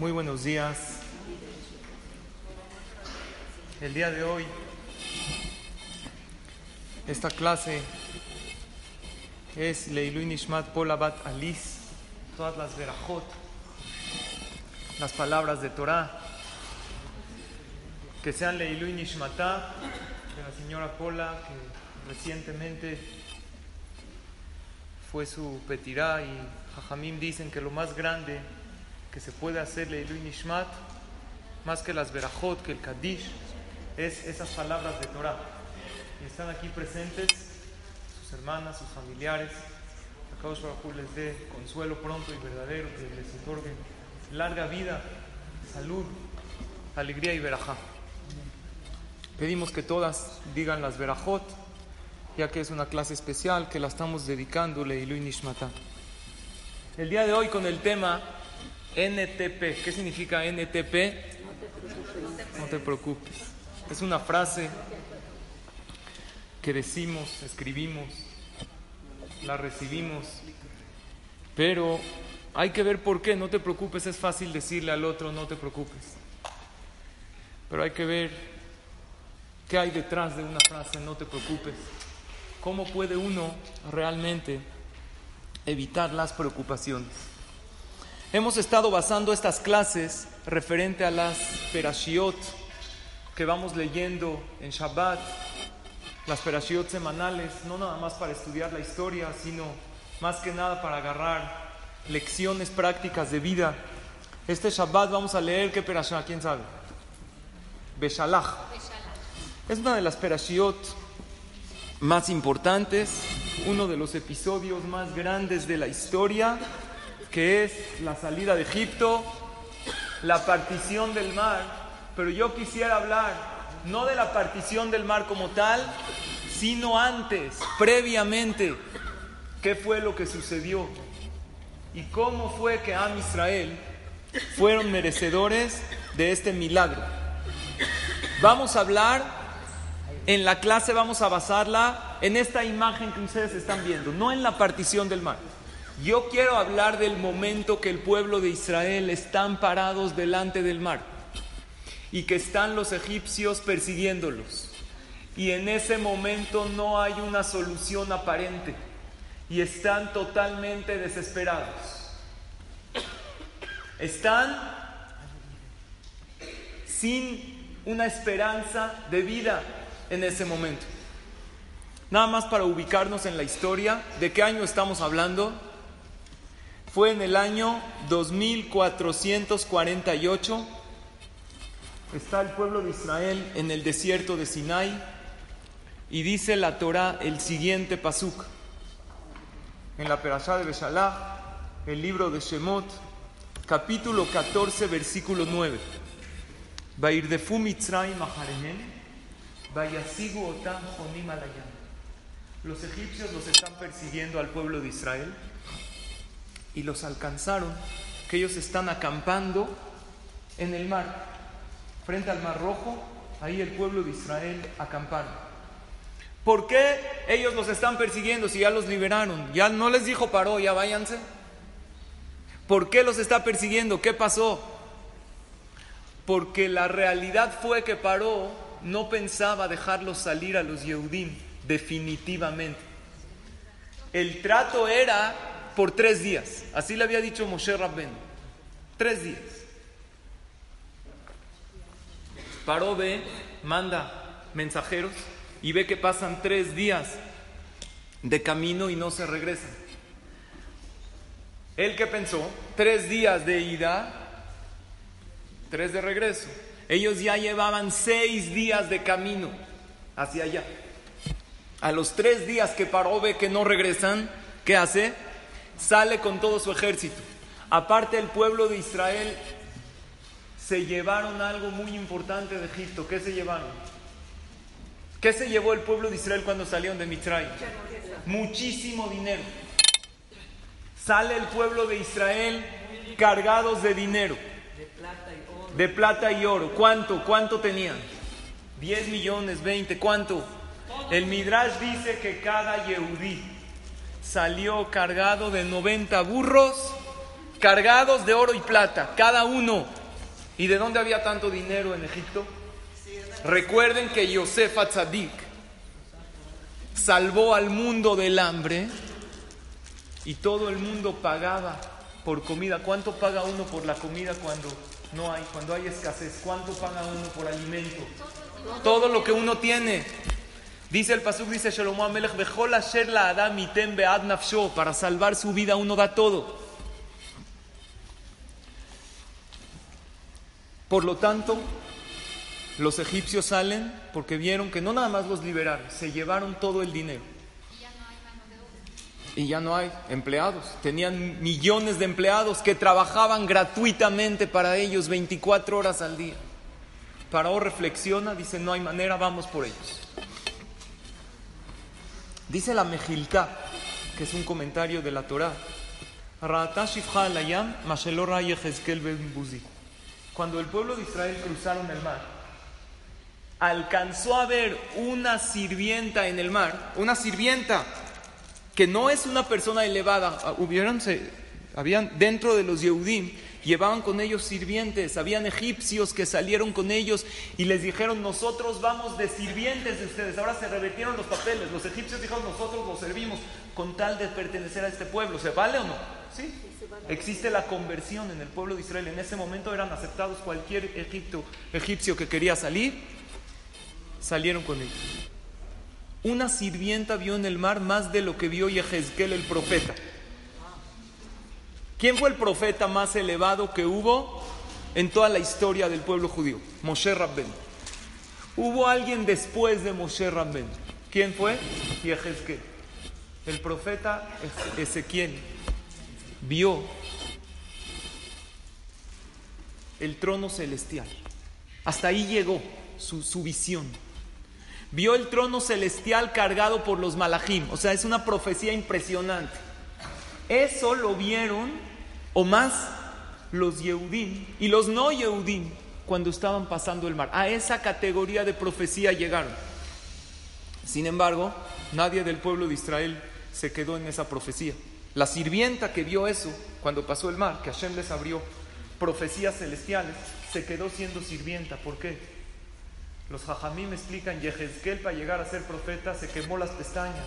Muy buenos días. El día de hoy, esta clase es Leilu Nishmat Polabat Alice, todas las verajot, las palabras de Torah, que sean Leilu Nishmatá de la señora Pola, que recientemente fue su petirá y Jajamim dicen que lo más grande que se puede hacer Leilu Nishmat, más que las verajot, que el Kaddish, es esas palabras de Torah. Y están aquí presentes sus hermanas, sus familiares. A Kaush Baruj les dé consuelo pronto y verdadero, que les otorgue larga vida, salud, alegría y verajá. Pedimos que todas digan las verajot, ya que es una clase especial que la estamos dedicando Leilu Nishmatá. El día de hoy con el tema NTP. ¿Qué significa NTP? No te preocupes. Es una frase que decimos, escribimos, la recibimos, pero hay que ver por qué. No te preocupes, es fácil decirle al otro, no te preocupes. Pero hay que ver qué hay detrás de una frase, no te preocupes. ¿Cómo puede uno realmente evitar las preocupaciones? Hemos estado basando estas clases referente a las perashiot que vamos leyendo en Shabbat, las perashiot semanales, no nada más para estudiar la historia, sino más que nada para agarrar lecciones prácticas de vida. Este Shabbat vamos a leer qué perashá, ¿quién sabe? Beshalach. Es una de las perashiot más importantes, uno de los episodios más grandes de la historia que es la salida de Egipto, la partición del mar, pero yo quisiera hablar no de la partición del mar como tal, sino antes, previamente, qué fue lo que sucedió y cómo fue que Am Israel fueron merecedores de este milagro. Vamos a hablar, en la clase vamos a basarla en esta imagen que ustedes están viendo, no en la partición del mar. Yo quiero hablar del momento que el pueblo de Israel están parados delante del mar y que están los egipcios persiguiéndolos. Y en ese momento no hay una solución aparente y están totalmente desesperados. Están sin una esperanza de vida en ese momento. Nada más para ubicarnos en la historia, ¿de qué año estamos hablando? Fue en el año 2448. Está el pueblo de Israel en el desierto de Sinai y dice la Torah el siguiente pasuk. En la Perashá de Beshalach, el libro de Shemot, capítulo 14, versículo 9. Vairdefu Mitzrayim vayasigu otam jonim alayam. Los egipcios los están persiguiendo al pueblo de Israel y los alcanzaron, que ellos están acampando en el mar, frente al mar rojo, ahí el pueblo de Israel acamparon. ¿Por qué ellos los están persiguiendo si ya los liberaron? Ya no les dijo paró, ya váyanse. ¿Por qué los está persiguiendo? ¿Qué pasó? Porque la realidad fue que paró no pensaba dejarlos salir a los Yehudim definitivamente. El trato era por tres días. Así le había dicho Moshe Rabben. Tres días. Paró, ve, manda mensajeros y ve que pasan tres días de camino y no se regresan. Él que pensó, tres días de ida, tres de regreso. Ellos ya llevaban seis días de camino hacia allá. A los tres días que paró ve que no regresan, ¿qué hace? Sale con todo su ejército. Aparte el pueblo de Israel se llevaron algo muy importante de Egipto. ¿Qué se llevaron? ¿Qué se llevó el pueblo de Israel cuando salieron de Mitzray? Muchísimo dinero. Sale el pueblo de Israel cargados de dinero. De plata y oro. ¿Cuánto? ¿Cuánto tenían? 10 millones, 20. ¿Cuánto? El Midrash dice que cada Yehudí salió cargado de 90 burros cargados de oro y plata, cada uno. ¿Y de dónde había tanto dinero en Egipto? Recuerden que Yosef Atzadik salvó al mundo del hambre y todo el mundo pagaba por comida. ¿Cuánto paga uno por la comida cuando no hay, cuando hay escasez? ¿Cuánto paga uno por alimento? Todo lo que uno tiene. Dice el Pasuk, dice Shlomo Amelech, la Adam bead nafsho, para salvar su vida uno da todo. Por lo tanto, los egipcios salen porque vieron que no nada más los liberaron, se llevaron todo el dinero. Y ya no hay empleados. Tenían millones de empleados que trabajaban gratuitamente para ellos 24 horas al día. Paró, reflexiona, dice, no hay manera, vamos por ellos. Dice la Mejilta, que es un comentario de la Torah. Cuando el pueblo de Israel cruzaron el mar, alcanzó a ver una sirvienta en el mar, una sirvienta que no es una persona elevada. Ah, habían dentro de los Yehudim Llevaban con ellos sirvientes, habían egipcios que salieron con ellos y les dijeron, nosotros vamos de sirvientes de ustedes. Ahora se revertieron los papeles. Los egipcios dijeron, nosotros los servimos con tal de pertenecer a este pueblo. ¿Se vale o no? Sí. Existe la conversión en el pueblo de Israel. En ese momento eran aceptados cualquier Egipto, egipcio que quería salir, salieron con ellos. Una sirvienta vio en el mar más de lo que vio Yehezkel el profeta. ¿Quién fue el profeta más elevado que hubo en toda la historia del pueblo judío? Moshe Rabben. Hubo alguien después de Moshe Rabben. ¿Quién fue? Yehezkel. El profeta Ezequiel vio el trono celestial. Hasta ahí llegó su, su, visión. Vio el trono celestial cargado por los malachim. O sea, es una profecía impresionante. Eso lo vieron o más los Yehudim y los no Yehudim cuando estaban pasando el mar. A esa categoría de profecía llegaron. Sin embargo, nadie del pueblo de Israel se quedó en esa profecía. La sirvienta que vio eso cuando pasó el mar, que Hashem les abrió profecías celestiales, se quedó siendo sirvienta. ¿Por qué? Los me explican, Yehezkel para llegar a ser profeta se quemó las pestañas,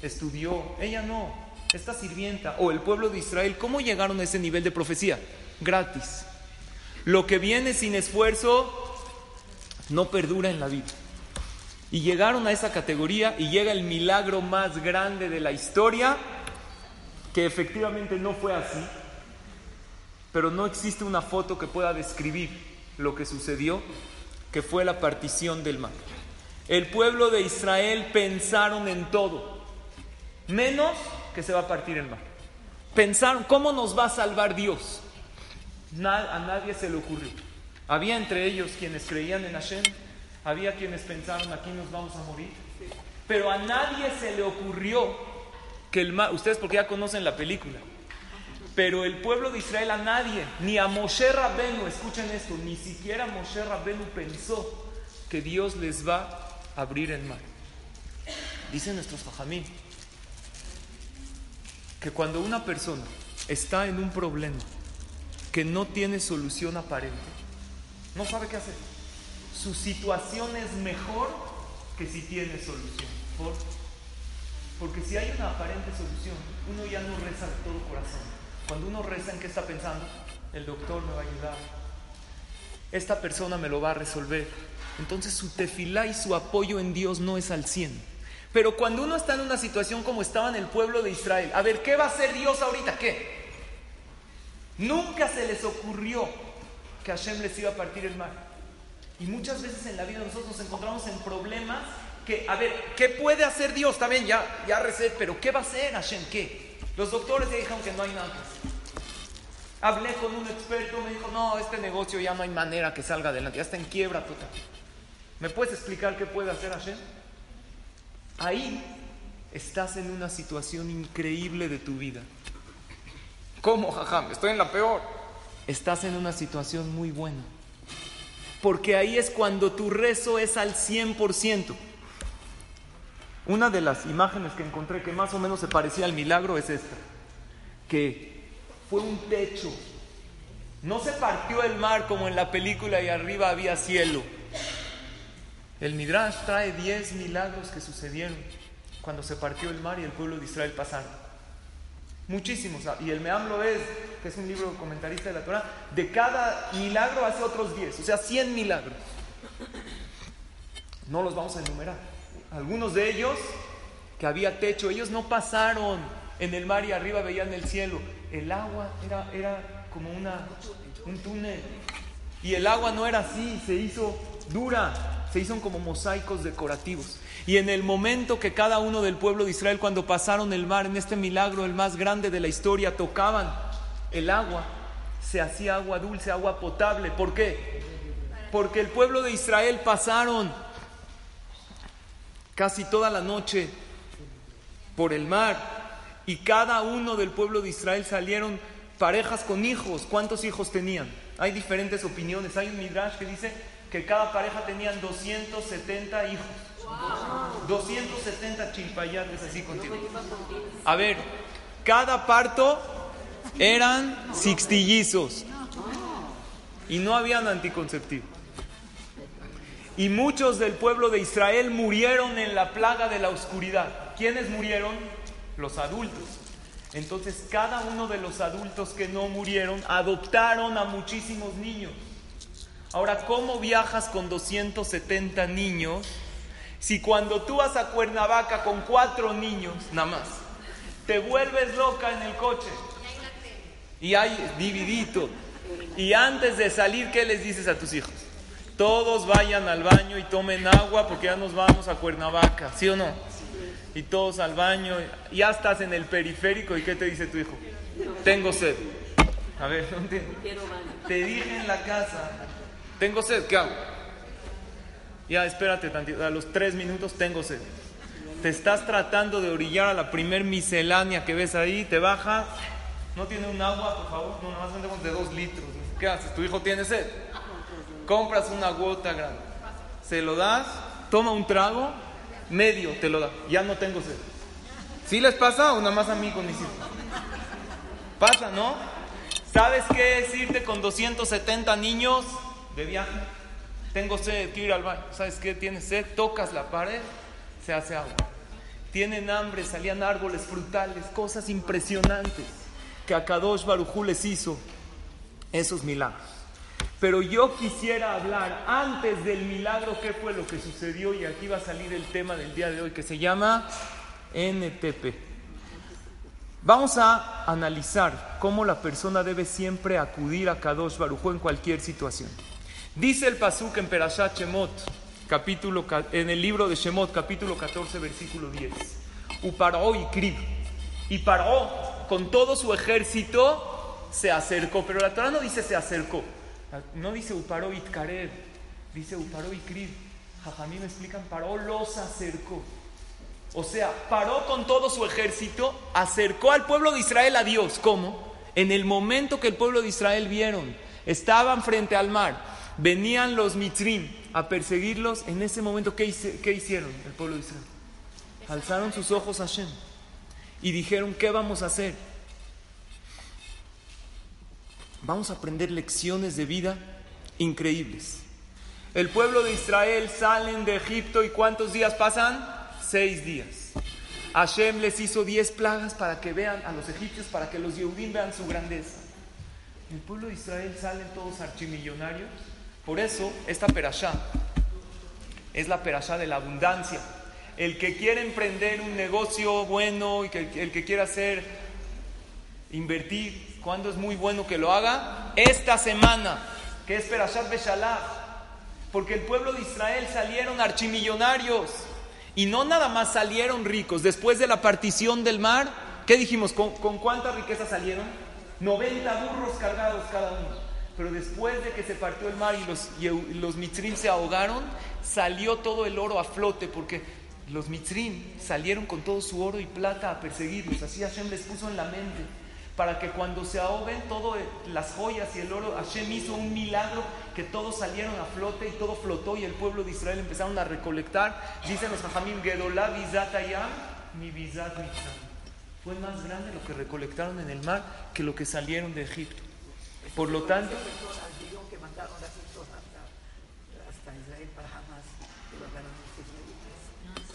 estudió, ella no, esta sirvienta o el pueblo de Israel, ¿cómo llegaron a ese nivel de profecía? Gratis. Lo que viene sin esfuerzo no perdura en la vida. Y llegaron a esa categoría y llega el milagro más grande de la historia, que efectivamente no fue así, pero no existe una foto que pueda describir lo que sucedió, que fue la partición del mar. El pueblo de Israel pensaron en todo, menos que se va a partir el mar. Pensaron, ¿cómo nos va a salvar Dios? a nadie se le ocurrió. Había entre ellos quienes creían en Hashem, había quienes pensaron, aquí nos vamos a morir. Pero a nadie se le ocurrió que el mar, ustedes porque ya conocen la película, pero el pueblo de Israel a nadie, ni a Moshe Rabbenu, escuchen esto, ni siquiera Moshe Rabbenu pensó que Dios les va a abrir el mar. Dicen nuestros fajamín, que cuando una persona está en un problema que no tiene solución aparente, no sabe qué hacer. Su situación es mejor que si tiene solución. Porque si hay una aparente solución, uno ya no reza de todo corazón. Cuando uno reza en qué está pensando, el doctor me va a ayudar, esta persona me lo va a resolver. Entonces su tefilá y su apoyo en Dios no es al 100. Pero cuando uno está en una situación como estaba en el pueblo de Israel, a ver, ¿qué va a hacer Dios ahorita? ¿Qué? Nunca se les ocurrió que Hashem les iba a partir el mar. Y muchas veces en la vida nosotros nos encontramos en problemas que, a ver, ¿qué puede hacer Dios? También ya, ya recé, pero ¿qué va a hacer Hashem? ¿Qué? Los doctores ya dijeron que no hay nada Hablé con un experto, me dijo, no, este negocio ya no hay manera que salga adelante, ya está en quiebra total. ¿Me puedes explicar qué puede hacer Hashem? Ahí estás en una situación increíble de tu vida. ¿Cómo, jajam? Estoy en la peor. Estás en una situación muy buena. Porque ahí es cuando tu rezo es al 100%. Una de las imágenes que encontré que más o menos se parecía al milagro es esta. Que fue un techo. No se partió el mar como en la película y arriba había cielo. El Midrash trae 10 milagros que sucedieron cuando se partió el mar y el pueblo de Israel pasaron. Muchísimos. Y el Meam es, que es un libro comentarista de la Torah, de cada milagro hace otros 10, o sea, 100 milagros. No los vamos a enumerar. Algunos de ellos, que había techo, ellos no pasaron en el mar y arriba veían el cielo. El agua era, era como una, un túnel. Y el agua no era así, se hizo dura, se hizo como mosaicos decorativos. Y en el momento que cada uno del pueblo de Israel, cuando pasaron el mar, en este milagro, el más grande de la historia, tocaban el agua, se hacía agua dulce, agua potable. ¿Por qué? Porque el pueblo de Israel pasaron casi toda la noche por el mar y cada uno del pueblo de Israel salieron parejas con hijos. ¿Cuántos hijos tenían? Hay diferentes opiniones. Hay un midrash que dice que cada pareja tenían 270 hijos. 270 chilpayates así contigo. A ver, cada parto eran sixtillizos y no habían anticonceptivo. Y muchos del pueblo de Israel murieron en la plaga de la oscuridad. ¿Quiénes murieron? Los adultos. Entonces cada uno de los adultos que no murieron adoptaron a muchísimos niños. Ahora, ¿cómo viajas con 270 niños si cuando tú vas a Cuernavaca con cuatro niños, nada más, te vuelves loca en el coche? Y hay dividito. Y antes de salir, ¿qué les dices a tus hijos? Todos vayan al baño y tomen agua porque ya nos vamos a Cuernavaca, ¿sí o no? Y todos al baño, ya estás en el periférico y ¿qué te dice tu hijo? Tengo sed. A ver, no Te dije en la casa, tengo sed, ¿qué hago? Ya, espérate a los tres minutos tengo sed. Te estás tratando de orillar a la primer miscelánea que ves ahí, te baja, no tiene un agua, por favor, no, más vendemos de dos litros. ¿Qué haces? Tu hijo tiene sed. Compras una gota grande, se lo das, toma un trago, medio te lo da, ya no tengo sed. ¿Sí les pasa o nada más a mí con mis hijos? Pasa, ¿no? ¿Sabes qué es irte con 270 niños? De. Tengo sed, quiero ir al baño. ¿Sabes qué? Tienes sed, tocas la pared, se hace agua. Tienen hambre, salían árboles frutales, cosas impresionantes que a Kadosh Barujú les hizo esos milagros. Pero yo quisiera hablar antes del milagro, qué fue lo que sucedió, y aquí va a salir el tema del día de hoy que se llama NTP. Vamos a analizar cómo la persona debe siempre acudir a Kadosh Barujú en cualquier situación. Dice el Pasuk en Perashat Shemot, capítulo, en el libro de Shemot, capítulo 14, versículo 10. Uparó y Krib. Y paró con todo su ejército, se acercó. Pero la Torah no dice se acercó. No dice Uparó y Karev. Dice Uparó y Krib. Jajamí me explican, paró, los acercó. O sea, paró con todo su ejército, acercó al pueblo de Israel a Dios. ¿Cómo? En el momento que el pueblo de Israel vieron, estaban frente al mar, venían los mitrim a perseguirlos, en ese momento, ¿qué, hicieron el pueblo de Israel? Alzaron sus ojos a Hashem y dijeron, ¿qué vamos a hacer? Vamos a aprender lecciones de vida increíbles. El pueblo de Israel salen de Egipto y ¿cuántos días pasan? Seis días. Hashem les hizo diez plagas para que vean a los egipcios, para que los Yehudim vean su grandeza. El pueblo de Israel salen todos archimillonarios por eso, esta perashá es la perashá de la abundancia. El que quiere emprender un negocio bueno y que el que quiera hacer, invertir, cuando es muy bueno que lo haga, esta semana, que es Perashat Beshalach, porque el pueblo de Israel salieron archimillonarios y no nada más salieron ricos. Después de la partición del mar, ¿qué dijimos? ¿Con, cuánta riqueza salieron? 90 burros cargados cada uno. Pero después de que se partió el mar y los, y los mitzrim se ahogaron, salió todo el oro a flote porque los mitzrim salieron con todo su oro y plata a perseguirlos. Así Hashem les puso en la mente para que cuando se ahoguen todas las joyas y el oro, Hashem hizo un milagro que todos salieron a flote y todo flotó y el pueblo de Israel empezaron a recolectar. Dicen los Jajamim, Gedolá Bizatayam, mi Bizat Fue más grande lo que recolectaron en el mar que lo que salieron de Egipto. Por lo tanto,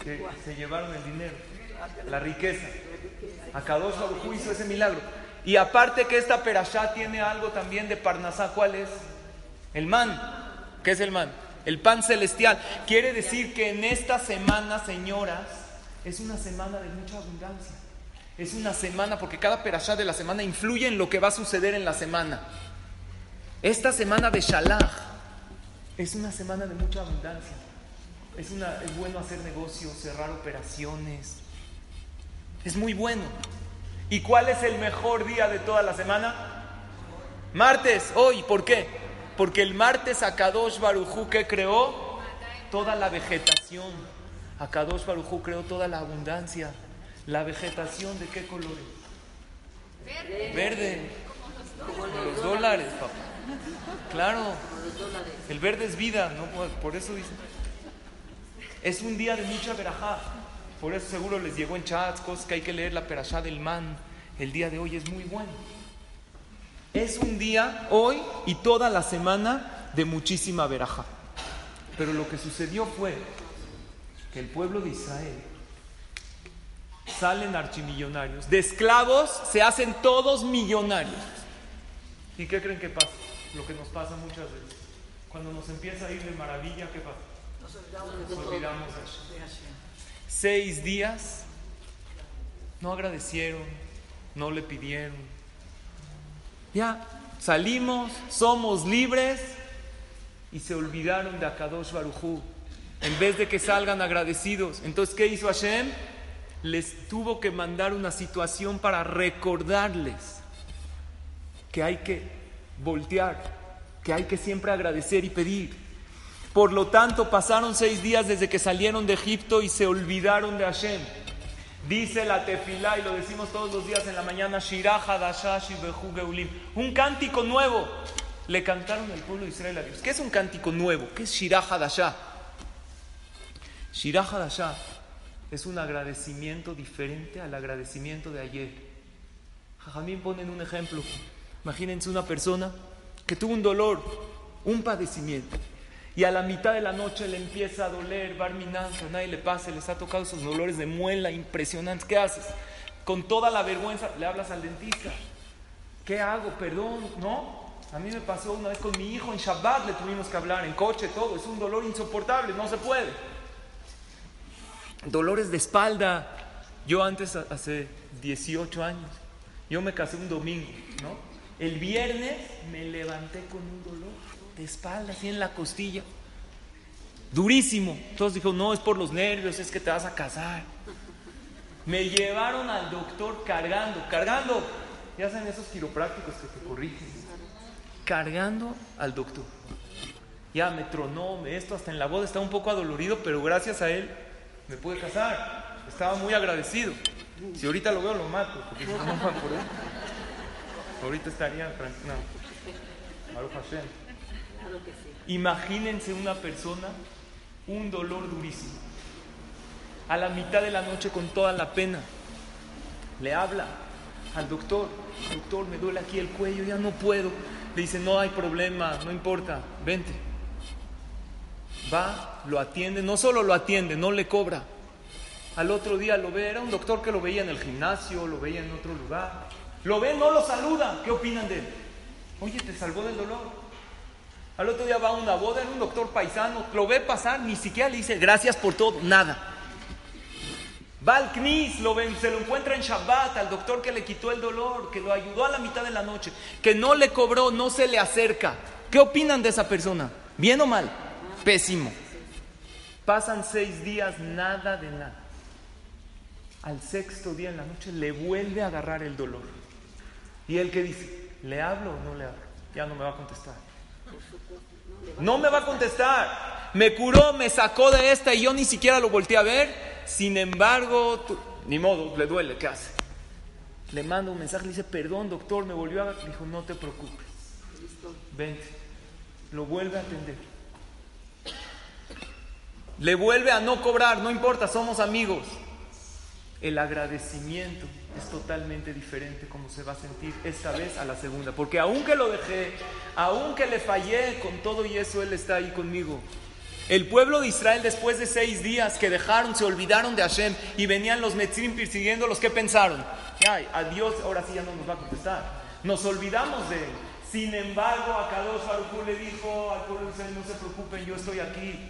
que se llevaron el dinero, la riqueza. Akadosh Baruj hizo ese milagro. Y aparte que esta perashá tiene algo también de Parnasá, ¿cuál es? El man. ¿Qué es el man? El pan celestial. Quiere decir que en esta semana, señoras, es una semana de mucha abundancia. Es una semana, porque cada perashá de la semana influye en lo que va a suceder en la semana. Esta semana de Shalach es una semana de mucha abundancia. Es, una, es bueno hacer negocios, cerrar operaciones. Es muy bueno. ¿Y cuál es el mejor día de toda la semana? Martes, hoy. ¿Por qué? Porque el martes Akadosh Barujú que creó toda la vegetación. Akadosh Barujú creó toda la abundancia. La vegetación de qué colores? Verde. Verde. Como los dólares, papá. Claro. El verde es vida, ¿no? Por eso dice. Es un día de mucha verajá. Por eso seguro les llegó en chats cosas que hay que leer la perashá del man. El día de hoy es muy bueno. Es un día hoy y toda la semana de muchísima verajá. Pero lo que sucedió fue que el pueblo de Israel salen archimillonarios. De esclavos se hacen todos millonarios. ¿Y qué creen que pasa? Lo que nos pasa muchas veces. Cuando nos empieza a ir de maravilla, ¿qué pasa? Nos olvidamos Seis días no agradecieron, no le pidieron. Ya, salimos, somos libres y se olvidaron de Akadosh Barujú. En vez de que salgan agradecidos. Entonces, ¿qué hizo Hashem? Les tuvo que mandar una situación para recordarles que hay que voltear, que hay que siempre agradecer y pedir. Por lo tanto, pasaron seis días desde que salieron de Egipto y se olvidaron de Hashem. Dice la tefilá, y lo decimos todos los días en la mañana, Un cántico nuevo. Le cantaron al pueblo de Israel a Dios. ¿Qué es un cántico nuevo? ¿Qué es Shirah Hadashah? Shirah Hadashah es un agradecimiento diferente al agradecimiento de ayer. Jajamín ponen un ejemplo. Imagínense una persona que tuvo un dolor, un padecimiento y a la mitad de la noche le empieza a doler, barminanza, nadie le pase, les ha tocado esos dolores de muela impresionantes. ¿Qué haces? Con toda la vergüenza le hablas al dentista. ¿Qué hago? Perdón, ¿no? A mí me pasó una vez con mi hijo en Shabbat, le tuvimos que hablar, en coche, todo. Es un dolor insoportable, no se puede. Dolores de espalda. Yo antes, hace 18 años, yo me casé un domingo, ¿no? El viernes me levanté con un dolor de espalda, así en la costilla. Durísimo. Todos dijo, no, es por los nervios, es que te vas a casar. Me llevaron al doctor cargando, cargando. Ya saben esos quiroprácticos que te corrigen. Cargando al doctor. Ya me tronó, esto, hasta en la boda estaba un poco adolorido, pero gracias a él me pude casar. Estaba muy agradecido. Si ahorita lo veo, lo mato, porque no por él. Ahorita estaría tranquilo. No. Hashem. Imagínense una persona, un dolor durísimo. A la mitad de la noche con toda la pena, le habla al doctor, doctor, me duele aquí el cuello, ya no puedo. Le dice, no hay problema, no importa, vente. Va, lo atiende, no solo lo atiende, no le cobra. Al otro día lo ve, era un doctor que lo veía en el gimnasio, lo veía en otro lugar. Lo ve, no lo saluda. ¿Qué opinan de él? Oye, te salvó del dolor. Al otro día va a una boda, en un doctor paisano, lo ve pasar, ni siquiera le dice gracias por todo, nada. Va al CNIS, lo ven, se lo encuentra en Shabbat, al doctor que le quitó el dolor, que lo ayudó a la mitad de la noche, que no le cobró, no se le acerca. ¿Qué opinan de esa persona? ¿Bien o mal? Pésimo. Pasan seis días, nada de nada. Al sexto día en la noche le vuelve a agarrar el dolor. ¿Y él que dice? ¿Le hablo o no le hablo? Ya no me va a contestar. No me va a contestar. Me curó, me sacó de esta y yo ni siquiera lo volteé a ver. Sin embargo, ni modo, le duele, ¿qué hace? Le mando un mensaje, le dice, perdón doctor, me volvió a... Dijo, no te preocupes. Ven, lo vuelve a atender. Le vuelve a no cobrar, no importa, somos amigos. El agradecimiento es totalmente diferente como se va a sentir esta vez a la segunda. Porque aunque lo dejé, aunque le fallé con todo y eso, Él está ahí conmigo. El pueblo de Israel después de seis días que dejaron, se olvidaron de Hashem y venían los Metzrim persiguiéndolos, ¿qué pensaron? Ay, a Dios ahora sí ya no nos va a contestar. Nos olvidamos de Él. Sin embargo, a Kadosh Baruj le dijo al pueblo de Israel, no se preocupen, yo estoy aquí.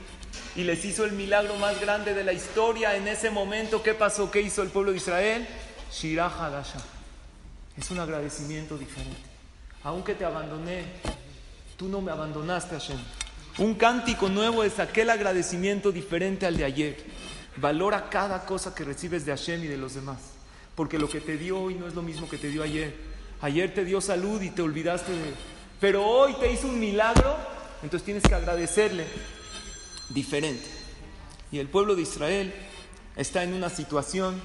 Y les hizo el milagro más grande de la historia. En ese momento, ¿qué pasó? ¿Qué hizo el pueblo de Israel? Shirah Hadasha. Es un agradecimiento diferente. Aunque te abandoné, tú no me abandonaste, Hashem. Un cántico nuevo es aquel agradecimiento diferente al de ayer. Valora cada cosa que recibes de Hashem y de los demás. Porque lo que te dio hoy no es lo mismo que te dio ayer. Ayer te dio salud y te olvidaste de él. Pero hoy te hizo un milagro, entonces tienes que agradecerle diferente. Y el pueblo de Israel está en una situación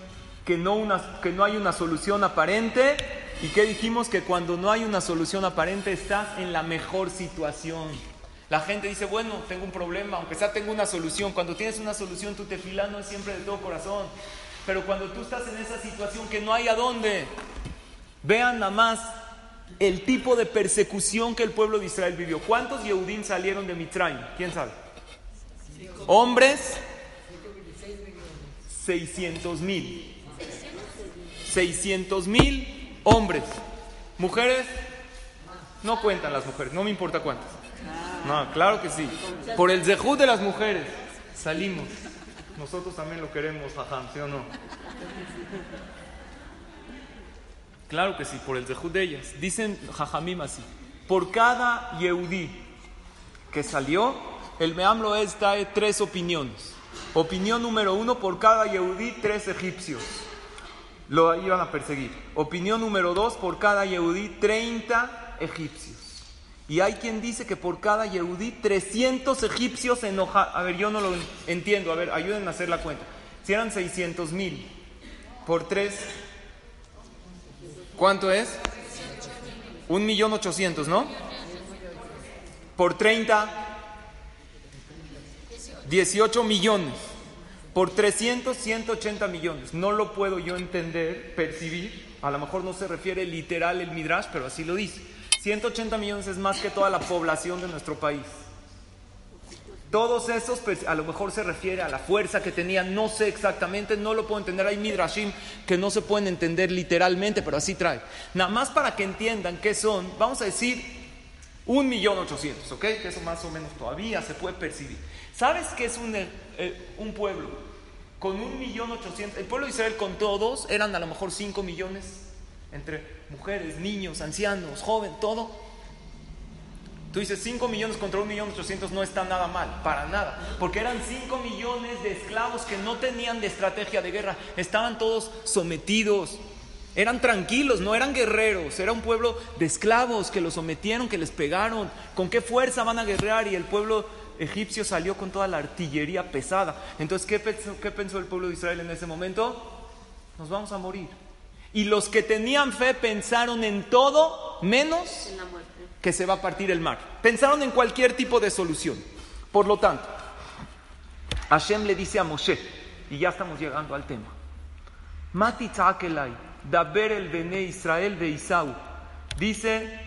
que no, una, que no hay una solución aparente. ¿Y que dijimos? Que cuando no hay una solución aparente estás en la mejor situación. La gente dice, bueno, tengo un problema, aunque sea tengo una solución. Cuando tienes una solución, tu tefilá no es siempre de todo corazón. Pero cuando tú estás en esa situación que no hay a dónde, vean nada más el tipo de persecución que el pueblo de Israel vivió. ¿Cuántos Yehudim salieron de Mitraim? ¿Quién sabe? Hombres, 600 mil. 600 mil hombres. Mujeres, no cuentan las mujeres, no me importa cuántas. No, claro que sí. Por el zehut de las mujeres salimos. Nosotros también lo queremos, jajam, ¿sí o no? Claro que sí, por el zehut de ellas. Dicen jajamim así. Por cada yehudí que salió, el Meamlo es trae tres opiniones. Opinión número uno, por cada yehudí, tres egipcios. Lo iban a perseguir. Opinión número dos, por cada yehudí, 30 egipcios. Y hay quien dice que por cada Yehudí 300 egipcios enojados. A ver, yo no lo entiendo. A ver, ayúdenme a hacer la cuenta. Si eran 600 mil por 3, ¿cuánto es? Un millón ochocientos, ¿no? Por 30, 18 millones. Por 300, 180 millones. No lo puedo yo entender, percibir. A lo mejor no se refiere literal el Midrash, pero así lo dice. 180 millones es más que toda la población de nuestro país. Todos esos, pues, a lo mejor se refiere a la fuerza que tenían, no sé exactamente, no lo puedo entender. Hay midrashim que no se pueden entender literalmente, pero así trae. Nada más para que entiendan qué son, vamos a decir un millón ochocientos, ¿ok? Que eso más o menos todavía se puede percibir. ¿Sabes qué es un, eh, un pueblo? Con un millón ochocientos, el pueblo de Israel con todos eran a lo mejor cinco millones entre mujeres, niños, ancianos, joven, todo. Tú dices 5 millones contra 1 millón 800 no está nada mal, para nada, porque eran 5 millones de esclavos que no tenían de estrategia de guerra, estaban todos sometidos, eran tranquilos, no eran guerreros, era un pueblo de esclavos que los sometieron, que les pegaron, con qué fuerza van a guerrear y el pueblo egipcio salió con toda la artillería pesada. Entonces, ¿qué pensó, qué pensó el pueblo de Israel en ese momento? Nos vamos a morir. Y los que tenían fe pensaron en todo menos que se va a partir el mar. Pensaron en cualquier tipo de solución. Por lo tanto, Hashem le dice a Moshe, y ya estamos llegando al tema, Mati Daber el Bene Israel de Isau, dice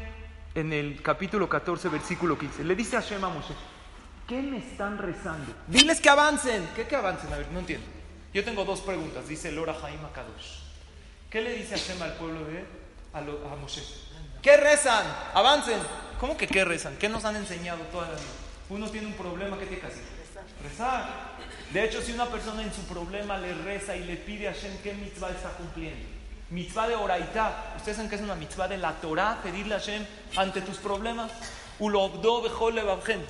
en el capítulo 14, versículo 15, le dice Hashem a Moshe, ¿qué me están rezando? Diles que avancen. ¿Qué que avancen? A ver, no entiendo. Yo tengo dos preguntas, dice Lora Jaim Kadosh. ¿Qué le dice Hashem al pueblo de a, a Moshe? ¿Qué rezan? Avancen. ¿Cómo que qué rezan? ¿Qué nos han enseñado toda la vida? Uno tiene un problema, ¿qué tiene que hacer? Rezar. De hecho, si una persona en su problema le reza y le pide a Hashem, ¿qué mitzvah está cumpliendo? Mitzvah de oraitá. ¿Ustedes saben qué es una mitzvah de la Torah? Pedirle a Hashem ante tus problemas.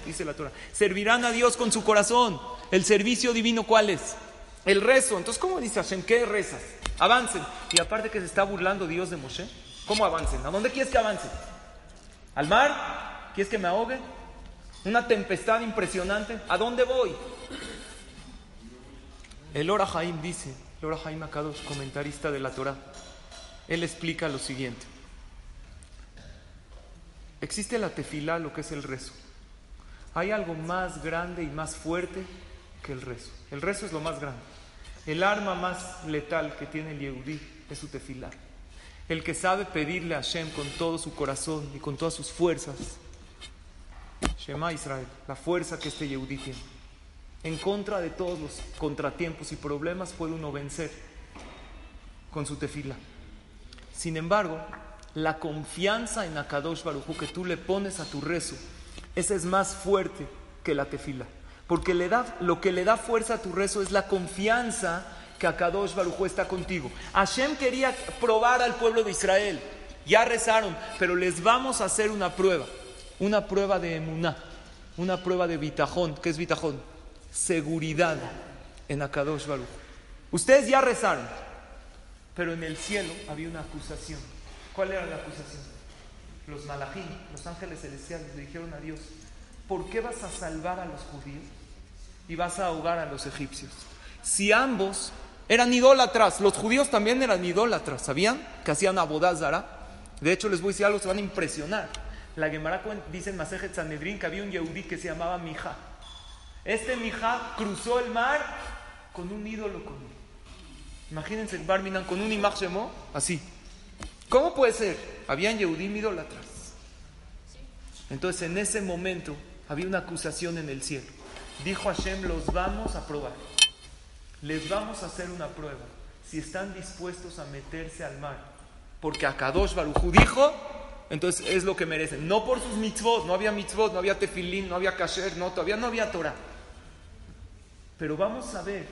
Dice la Torah. Servirán a Dios con su corazón. El servicio divino, ¿cuál es? El rezo. Entonces, ¿cómo dice Hashem? ¿Qué rezas? Avancen. Y aparte que se está burlando Dios de Moshe, ¿cómo avancen? ¿A dónde quieres que avancen? ¿Al mar? ¿Quieres que me ahogue? ¿Una tempestad impresionante? ¿A dónde voy? El Ora Haim dice, el Ora Haim Akadosh, comentarista de la Torah, él explica lo siguiente. Existe la tefilá, lo que es el rezo. Hay algo más grande y más fuerte que el rezo. El rezo es lo más grande. El arma más letal que tiene el Yehudí es su tefilá. El que sabe pedirle a Hashem con todo su corazón y con todas sus fuerzas. Shema Israel, la fuerza que este Yehudí tiene. En contra de todos los contratiempos y problemas puede uno vencer con su tefila. Sin embargo, la confianza en Akadosh Baruj que tú le pones a tu rezo, esa es más fuerte que la tefila. Porque le da, lo que le da fuerza a tu rezo es la confianza que Akadosh Baruj está contigo. Hashem quería probar al pueblo de Israel. Ya rezaron, pero les vamos a hacer una prueba. Una prueba de emuná. Una prueba de bitajón. ¿Qué es bitajón? Seguridad en Akadosh Baruj. Ustedes ya rezaron, pero en el cielo había una acusación. ¿Cuál era la acusación? Los malajín, los ángeles celestiales, le dijeron a Dios, ¿por qué vas a salvar a los judíos y vas a ahogar a los egipcios? Si ambos eran idólatras, los judíos también eran idólatras, ¿sabían? Que hacían abodazara. De hecho, les voy a decir algo, se van a impresionar. La Gemara dice en Masejet Sanedrín que había un yehudí que se llamaba Mija. Este Mija cruzó el mar con un ídolo común. Imagínense el Barminan con un imaj así. ¿Cómo puede ser? Habían Yehudim idólatras. Entonces en ese momento había una acusación en el cielo. Dijo Hashem, los vamos a probar. Les vamos a hacer una prueba. Si están dispuestos a meterse al mar. Porque Akadosh Baruchu dijo, entonces es lo que merecen. No por sus mitzvot, no había mitzvot, no había tefilín, no había kasher, no, todavía no había Torah. Pero vamos a ver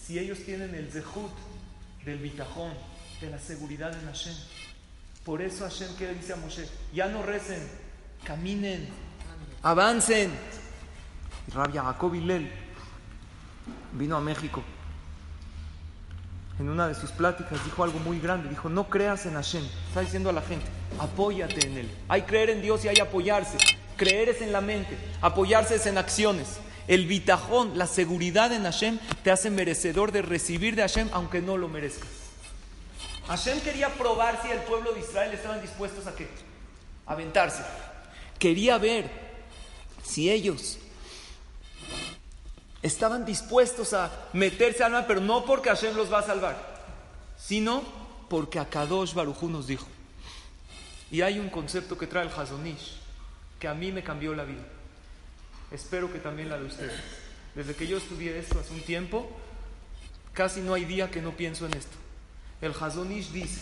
si ellos tienen el zehut del bitajón, de la seguridad en Hashem. Por eso Hashem que dice a Moshe, ya no recen, caminen, avancen. Y Rabia Jacob vino a México. En una de sus pláticas dijo algo muy grande. Dijo, no creas en Hashem. Está diciendo a la gente, apóyate en Él. Hay creer en Dios y hay apoyarse. Creer es en la mente, apoyarse es en acciones. El bitajón, la seguridad en Hashem, te hace merecedor de recibir de Hashem aunque no lo merezcas. Hashem quería probar si el pueblo de Israel estaban dispuestos a qué? Aventarse. Quería ver si ellos estaban dispuestos a meterse al mar, pero no porque Hashem los va a salvar, sino porque Akadosh Barujú nos dijo. Y hay un concepto que trae el Hazonish que a mí me cambió la vida. Espero que también la de ustedes. Desde que yo estudié esto hace un tiempo, casi no hay día que no pienso en esto. El Hazonish dice,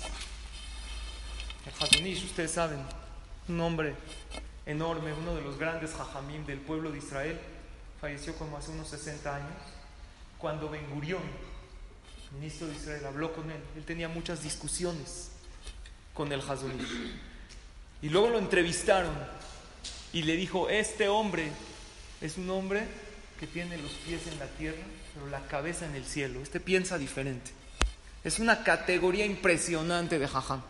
el Hazonish, ustedes saben, un hombre enorme, uno de los grandes hajamim del pueblo de Israel, falleció como hace unos 60 años, cuando Ben Gurión, ministro de Israel, habló con él, él tenía muchas discusiones con el Hazonish. Y luego lo entrevistaron y le dijo, este hombre es un hombre que tiene los pies en la tierra, pero la cabeza en el cielo. Este piensa diferente. Es una categoría impresionante de Jajam.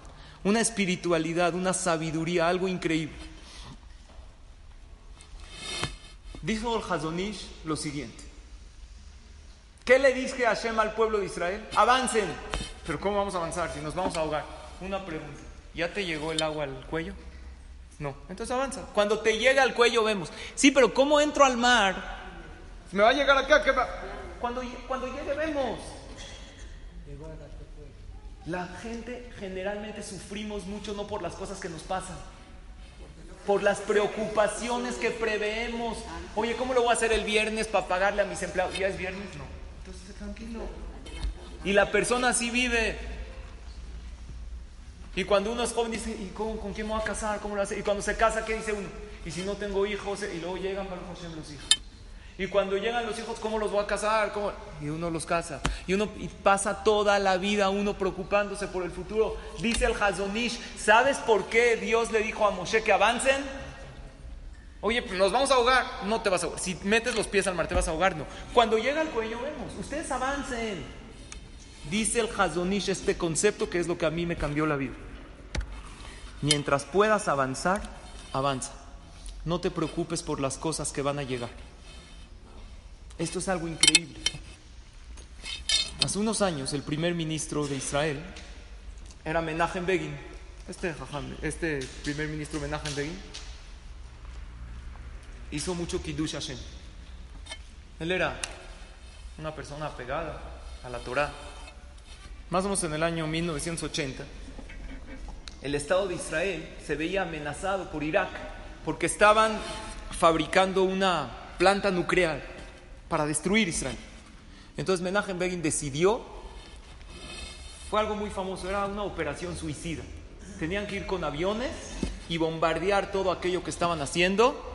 Una espiritualidad, una sabiduría, algo increíble. Dijo el Hazonish lo siguiente. ¿Qué le dije a Hashem al pueblo de Israel? Avancen. Pero ¿cómo vamos a avanzar si nos vamos a ahogar? Una pregunta. ¿Ya te llegó el agua al cuello? No. Entonces avanza. Cuando te llega al cuello vemos. Sí, pero ¿cómo entro al mar? Me va a llegar acá. Cuando, cuando llegue vemos. La gente generalmente sufrimos mucho no por las cosas que nos pasan, por las preocupaciones que preveemos. Oye, ¿cómo lo voy a hacer el viernes para pagarle a mis empleados? ¿Ya es viernes? No. Entonces, tranquilo. Y la persona así vive. Y cuando uno es joven dice, ¿y con quién me voy a casar? ¿Cómo lo hace? Y cuando se casa, ¿qué dice uno? Y si no tengo hijos, y luego llegan para los hijos. Y cuando llegan los hijos, ¿cómo los voy a casar? Y uno los casa. Y uno pasa toda la vida uno preocupándose por el futuro. Dice el Hazonish, ¿sabes por qué Dios le dijo a Moshe que avancen? Oye, pues nos vamos a ahogar. No te vas a ahogar. Si metes los pies al mar, te vas a ahogar. No. Cuando llega el cuello, vemos. Ustedes avancen. Dice el Hazonish este concepto que es lo que a mí me cambió la vida. Mientras puedas avanzar, avanza. No te preocupes por las cosas que van a llegar. Esto es algo increíble. Hace unos años el primer ministro de Israel era Menachem Begin. Este, este primer ministro Menachem Begin hizo mucho Kiddush Hashem. Él era una persona apegada a la Torah. Más o menos en el año 1980, el Estado de Israel se veía amenazado por Irak porque estaban fabricando una planta nuclear para destruir Israel. Entonces Menachem Begin decidió, fue algo muy famoso, era una operación suicida. Tenían que ir con aviones y bombardear todo aquello que estaban haciendo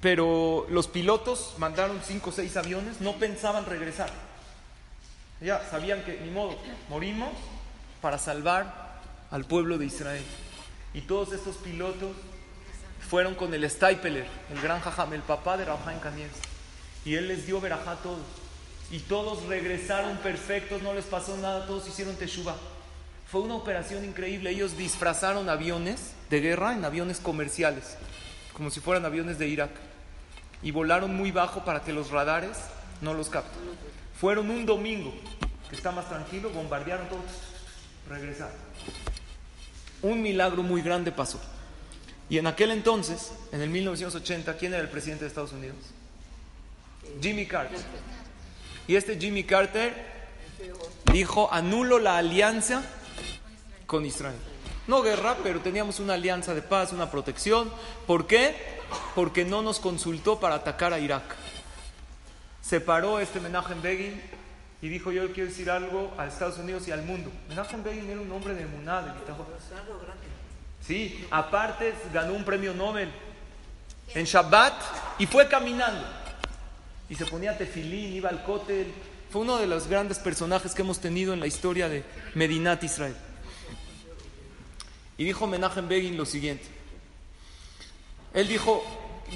pero los pilotos mandaron cinco o seis aviones, no pensaban regresar. Ya sabían que, ni modo, morimos para salvar al pueblo de Israel. Y todos estos pilotos fueron con el Staipeler, el gran Jajam, el papá de Rafael Kanievs. Y él les dio verajá a todos. Y todos regresaron perfectos, no les pasó nada, todos hicieron teshuva. Fue una operación increíble. Ellos disfrazaron aviones de guerra en aviones comerciales, como si fueran aviones de Irak y volaron muy bajo para que los radares no los capten. Fueron un domingo, que está más tranquilo, bombardearon todo, regresaron. Un milagro muy grande pasó. Y en aquel entonces, en el 1980, ¿quién era el presidente de Estados Unidos? Jimmy Carter. Y este Jimmy Carter dijo, anulo la alianza con Israel. No guerra, pero teníamos una alianza de paz, una protección. ¿Por qué? Porque no nos consultó para atacar a Irak. Se paró este Menachem Begin y dijo, yo quiero decir algo a Estados Unidos y al mundo. Menachem Begin era un hombre de Muná, de Sí, aparte ganó un premio Nobel en Shabbat y fue caminando. Y se ponía tefilín, iba al cótel. Fue uno de los grandes personajes que hemos tenido en la historia de Medinat Israel. Y dijo Menachem Begin lo siguiente. Él dijo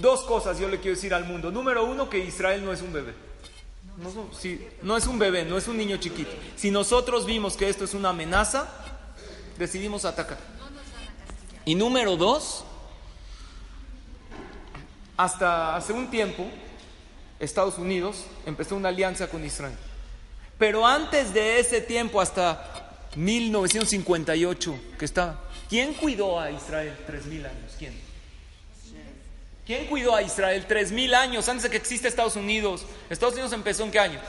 dos cosas, yo le quiero decir al mundo. Número uno, que Israel no es un bebé. No, no es un bebé, no es un niño chiquito. Si nosotros vimos que esto es una amenaza, decidimos atacar. Y número dos, hasta hace un tiempo, Estados Unidos empezó una alianza con Israel. Pero antes de ese tiempo, hasta 1958, que está ¿Quién cuidó a Israel tres mil años? ¿Quién? ¿Quién cuidó a Israel tres mil años antes de que exista Estados Unidos? Estados Unidos empezó en qué año?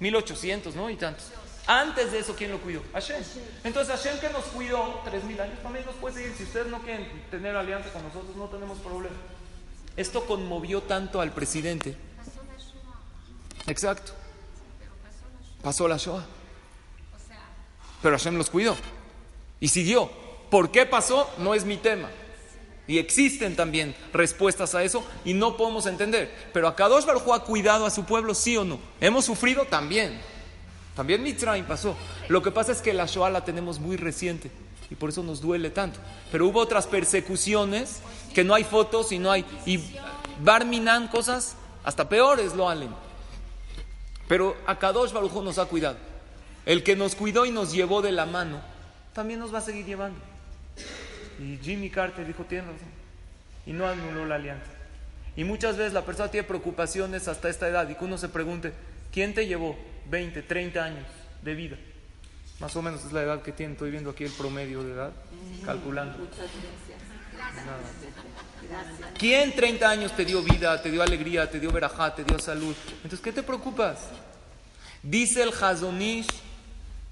1800, ¿no? Y tantos. Antes de eso, ¿quién lo cuidó? Hashem. Entonces, Hashem que nos cuidó tres mil años, también nos puede seguir. Si ustedes no quieren tener alianza con nosotros, no tenemos problema. Esto conmovió tanto al presidente. Exacto. Pasó la Shoah. Pero Hashem los cuidó. Y siguió. ¿Por qué pasó? No es mi tema. Y existen también respuestas a eso y no podemos entender. Pero a Kadosh Baruj ha cuidado a su pueblo, sí o no. ¿Hemos sufrido? También. También Mitzrayim pasó. Lo que pasa es que la Shoah la tenemos muy reciente y por eso nos duele tanto. Pero hubo otras persecuciones que no hay fotos y no hay. Y Barminan, cosas hasta peores lo halen. Pero a Kadosh Baruj nos ha cuidado. El que nos cuidó y nos llevó de la mano, también nos va a seguir llevando. Y Jimmy Carter dijo, tiene razón. Y no anuló la alianza. Y muchas veces la persona tiene preocupaciones hasta esta edad y que uno se pregunte, ¿quién te llevó 20, 30 años de vida? Más o menos es la edad que tiene. Estoy viendo aquí el promedio de edad, calculando. ¿Quién 30 años te dio vida, te dio alegría, te dio verajá, te dio salud? Entonces, ¿qué te preocupas? Dice el Hazonish,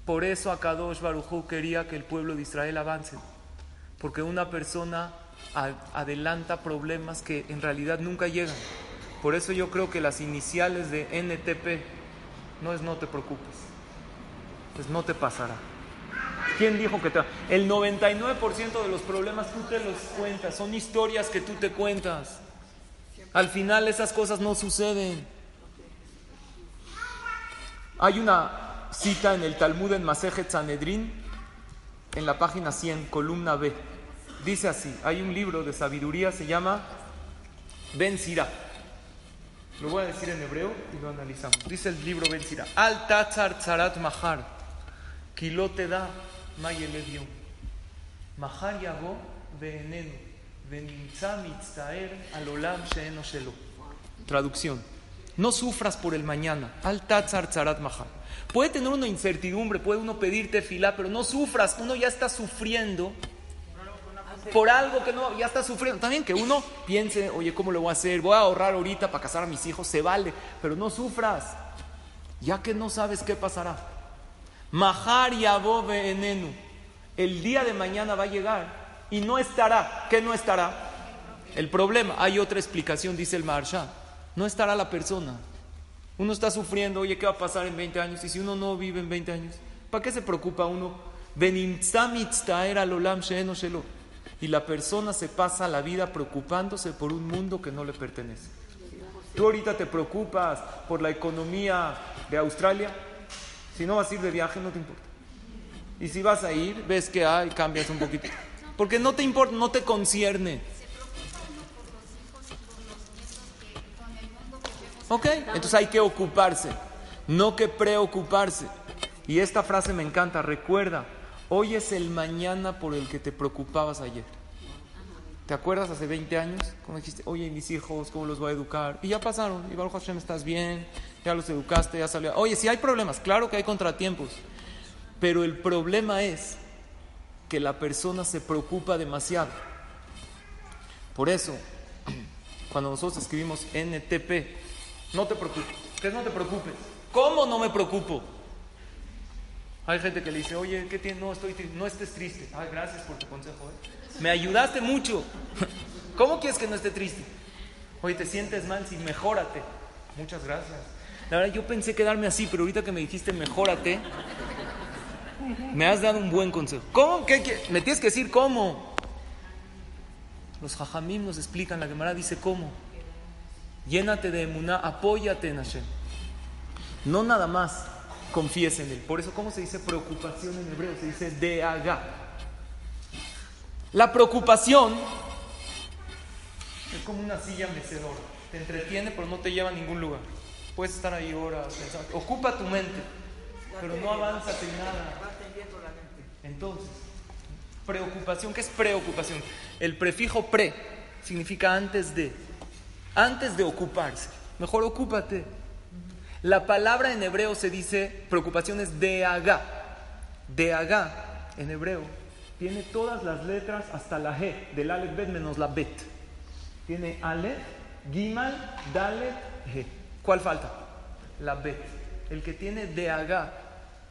por eso Akadosh Barujú quería que el pueblo de Israel avance porque una persona adelanta problemas que en realidad nunca llegan. Por eso yo creo que las iniciales de NTP no es no te preocupes, es no te pasará. ¿Quién dijo que te... El 99% de los problemas tú te los cuentas, son historias que tú te cuentas. Al final esas cosas no suceden. Hay una cita en el Talmud en Masejet Sanedrin, en la página 100, columna B. Dice así, hay un libro de sabiduría, se llama Ben Sira. Lo voy a decir en hebreo y lo analizamos. Dice el libro Ben Sira. Al tatzar tzarat mahar, kilote da Mahar Traducción. No sufras por el mañana. Al Puede tener una incertidumbre, puede uno pedirte fila, pero no sufras. Uno ya está sufriendo por algo que no, ya está sufriendo. También que uno piense, oye, ¿cómo lo voy a hacer? Voy a ahorrar ahorita para casar a mis hijos, se vale, pero no sufras, ya que no sabes qué pasará. Mahar y enenu. El día de mañana va a llegar y no estará. ¿Qué no estará? El problema. Hay otra explicación, dice el Maharsha. No estará la persona. Uno está sufriendo, oye, ¿qué va a pasar en 20 años? Y si uno no vive en 20 años, ¿para qué se preocupa uno? Y la persona se pasa la vida preocupándose por un mundo que no le pertenece. Tú ahorita te preocupas por la economía de Australia. Si no vas a ir de viaje, no te importa. Y si vas a ir, ves que hay, cambias un poquito. Porque no te importa, no te concierne. Ok, entonces hay que ocuparse, no que preocuparse. Y esta frase me encanta, recuerda, Hoy es el mañana por el que te preocupabas ayer. ¿Te acuerdas hace 20 años? Como dijiste, oye, mis hijos, ¿cómo los voy a educar? Y ya pasaron. Y Baruch Hashem, estás bien, ya los educaste, ya salió. Oye, si hay problemas, claro que hay contratiempos. Pero el problema es que la persona se preocupa demasiado. Por eso, cuando nosotros escribimos NTP, no te preocupes. ¿Qué no te preocupes? ¿Cómo no me preocupo? Hay gente que le dice, oye, ¿qué tienes? No, estoy no estés triste. Ay, gracias por tu consejo. ¿eh? Me ayudaste mucho. ¿Cómo quieres que no esté triste? Oye, ¿te sientes mal? Sí, mejórate. Muchas gracias. La verdad, yo pensé quedarme así, pero ahorita que me dijiste mejórate, me has dado un buen consejo. ¿Cómo? ¿Qué, Me tienes que decir cómo. Los jajamim nos explican, la Gemara dice cómo. Llénate de emuná, apóyate en Hashem. No nada más confíes en Él. Por eso, ¿cómo se dice preocupación en hebreo? Se dice deaga. La preocupación es como una silla mecedora. Te entretiene, pero no te lleva a ningún lugar. Puedes estar ahí horas pensando. Ocupa tu mente, pero no avanza en nada. Entonces, preocupación, ¿qué es preocupación? El prefijo pre significa antes de. Antes de ocuparse. Mejor ocúpate. La palabra en hebreo se dice preocupaciones de aga. De aga en hebreo tiene todas las letras hasta la G, del Aleph Bet menos la Bet. Tiene Aleph, Gimal, Dalet, G. ¿Cuál falta? La Bet. El que tiene aga,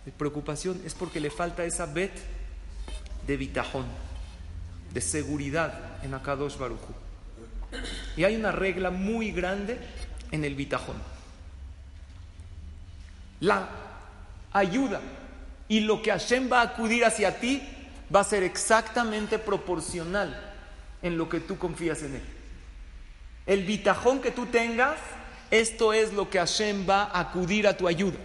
de preocupación, es porque le falta esa Bet de bitajón, de seguridad en Akadosh Baruchu. Y hay una regla muy grande en el bitajón la ayuda y lo que Hashem va a acudir hacia ti va a ser exactamente proporcional en lo que tú confías en Él. El bitajón que tú tengas, esto es lo que Hashem va a acudir a tu ayuda.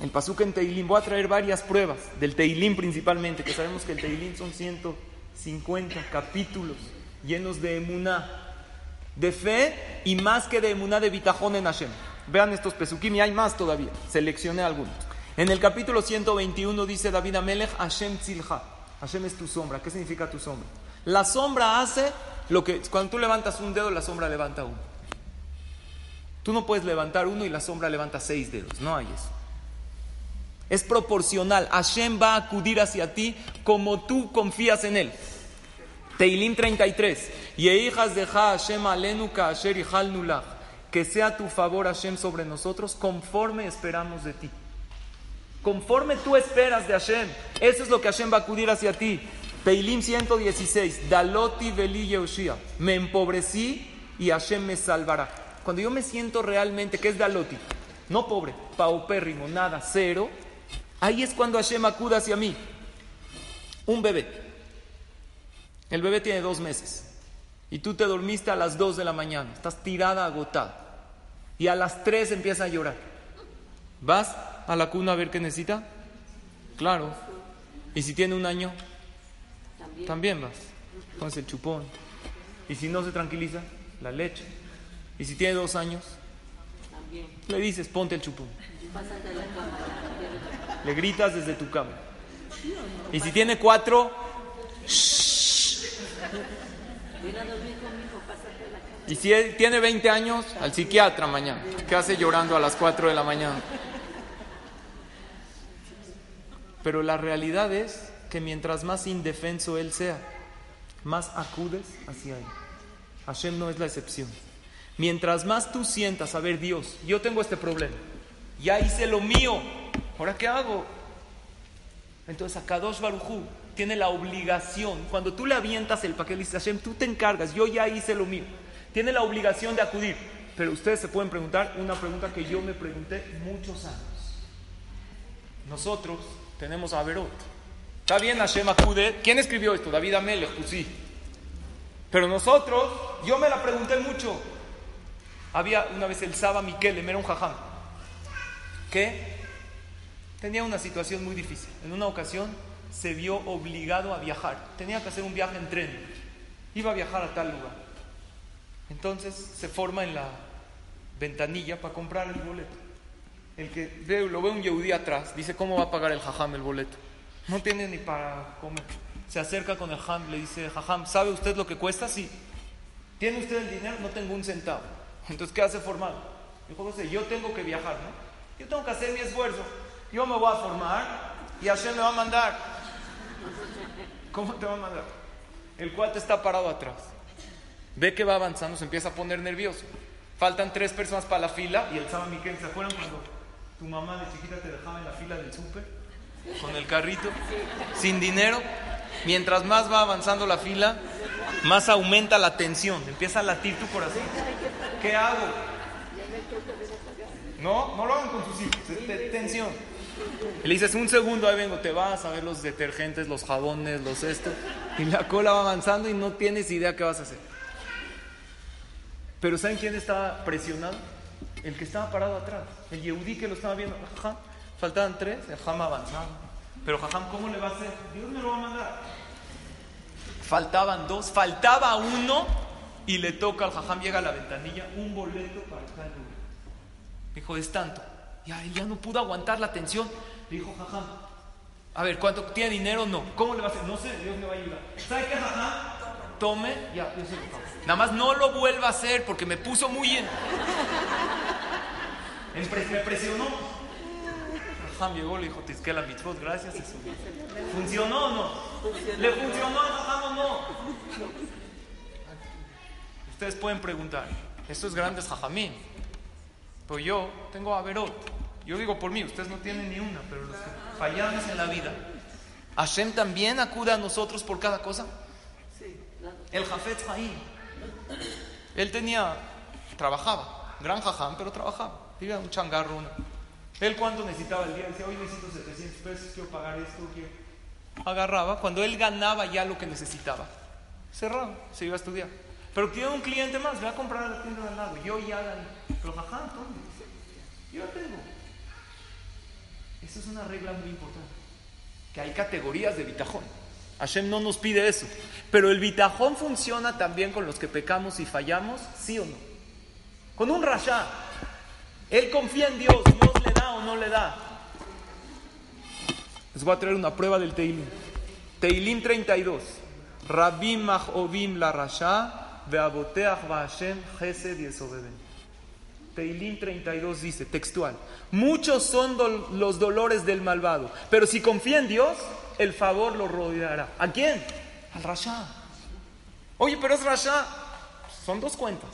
El pasuk en Teilim, voy a traer varias pruebas del Teilim principalmente, que sabemos que el Teilim son 150 capítulos llenos de emuná, de fe y más que de emuná de bitajón en Hashem. Vean estos pesukim y hay más todavía. Seleccioné algunos. En el capítulo 121 dice David Amelech, Hashem tzilha. Hashem es tu sombra. ¿Qué significa tu sombra? La sombra hace lo que... Cuando tú levantas un dedo, la sombra levanta uno. Tú no puedes levantar uno y la sombra levanta seis dedos. No hay eso. Es proporcional. Hashem va a acudir hacia ti como tú confías en él. Teilim 33. hijas de Hashem alenu asher que sea tu favor, Hashem, sobre nosotros conforme esperamos de ti. Conforme tú esperas de Hashem. Eso es lo que Hashem va a acudir hacia ti. Teilim 116. Daloti veli Yehoshia. Me empobrecí y Hashem me salvará. Cuando yo me siento realmente, ¿qué es Daloti? No pobre, paupérrimo, nada, cero. Ahí es cuando Hashem acude hacia mí. Un bebé. El bebé tiene dos meses y tú te dormiste a las 2 de la mañana, estás tirada, agotada, y a las 3 empieza a llorar. ¿Vas a la cuna a ver qué necesita? Claro. ¿Y si tiene un año? También, vas. Pones el chupón. ¿Y si no se tranquiliza? La leche. ¿Y si tiene dos años? Le dices, ponte el chupón. Le gritas desde tu cama. Y si tiene cuatro, Y si tiene 20 años, al psiquiatra mañana. ¿Qué hace llorando a las 4 de la mañana? Pero la realidad es que mientras más indefenso él sea, más acudes hacia él. Hashem no es la excepción. Mientras más tú sientas, a ver, Dios, yo tengo este problema, ya hice lo mío, ¿ahora qué hago? Entonces, Akadosh Barujú tiene la obligación, cuando tú le avientas el paquete, dice Hashem, tú te encargas, yo ya hice lo mío, tiene la obligación de acudir. Pero ustedes se pueden preguntar una pregunta que yo me pregunté muchos años. Nosotros tenemos a Averot. Está bien Hashem acude. ¿Quién escribió esto? David Amelech, pues sí. Pero nosotros, yo me la pregunté mucho. Había una vez el Saba Miquel, era un jajam, que tenía una situación muy difícil. En una ocasión se vio obligado a viajar. Tenía que hacer un viaje en tren. Iba a viajar a tal lugar. Entonces se forma en la ventanilla para comprar el boleto. El que ve, lo ve un yehudí atrás, dice, ¿cómo va a pagar el jajam el boleto? No tiene ni para comer. Se acerca con el jajam, le dice, jajam, ¿sabe usted lo que cuesta? Sí. ¿Tiene usted el dinero? No tengo un centavo. Entonces, ¿qué hace formado? Dijo José, yo tengo que viajar, ¿no? Yo tengo que hacer mi esfuerzo. Yo me voy a formar y Hashem me va a mandar. ¿Cómo te va a mandar? El cuate está parado atrás. Ve que va avanzando, se empieza a poner nervioso. Faltan tres personas para la fila y el Sama Miquel, ¿se acuerdan cuando tu mamá de chiquita te dejaba en la fila del súper? Con el carrito, sin dinero. Mientras más va avanzando la fila, más aumenta la tensión. Empieza a latir tu corazón. ¿Qué hago? No, no lo hagan con sus hijos, tensión. Le dices, un segundo, ahí vengo, te vas a ver los detergentes, los jabones, los esto. Y la cola va avanzando y no tienes idea qué vas a hacer. Pero ¿saben quién estaba presionado? El que estaba parado atrás. El Yehudí que lo estaba viendo. faltaban tres, el Jam avanzaba. Pero Jajam, ¿cómo le va a hacer? Dios me lo va a mandar. Faltaban dos, faltaba uno y le toca al Jajam, llega a la ventanilla, un boleto para tal lugar. Dijo, es tanto. Ya, ya no pudo aguantar la tensión. Dijo, Jajam, a ver, ¿cuánto tiene dinero? No. ¿Cómo le va a hacer? No sé, Dios me va a ayudar. ¿Sabe qué, Jajam? Tome, ya, yo sé Nada más no lo vuelva a hacer porque me puso muy bien. Me presionó. Jajam llegó, le dijo, la mitzvot, gracias. Eso. ¿Funcionó o no? ¿Le funcionó a o no? Ustedes pueden preguntar, esto es grandes Jajamín. Pues yo tengo Averot. Yo digo por mí, ustedes no tienen ni una, pero los que fallamos en la vida, ¿Hashem también acude a nosotros por cada cosa? El Jafet Haim. Él tenía, trabajaba, gran jajam, pero trabajaba. Vivía un changarro. Él cuando necesitaba el día, decía, hoy necesito 700 pesos, quiero pagar esto, quiero... Agarraba, cuando él ganaba ya lo que necesitaba, cerraba, se iba a estudiar. Pero tiene un cliente más, ve a comprar a la tienda de al lado, yo ya gané. Pero jajam, ¿dónde? Yo tengo. Esa es una regla muy importante. Que hay categorías de bitajón. Hashem no nos pide eso. Pero el bitajón funciona también con los que pecamos y fallamos, ¿sí o no? Con un rasha. Él confía en Dios, Dios le da o no le da. Les voy a traer una prueba del Teilim. Teilim 32. Rabim ovim la rasha, veaboteach Hashem chesed yesobeben. Teilim 32 dice, textual, muchos son los dolores del malvado, pero si confía en Dios, el favor lo rodeará. ¿A quién? Al Rasha. Oye, pero es Rasha. Son dos cuentas.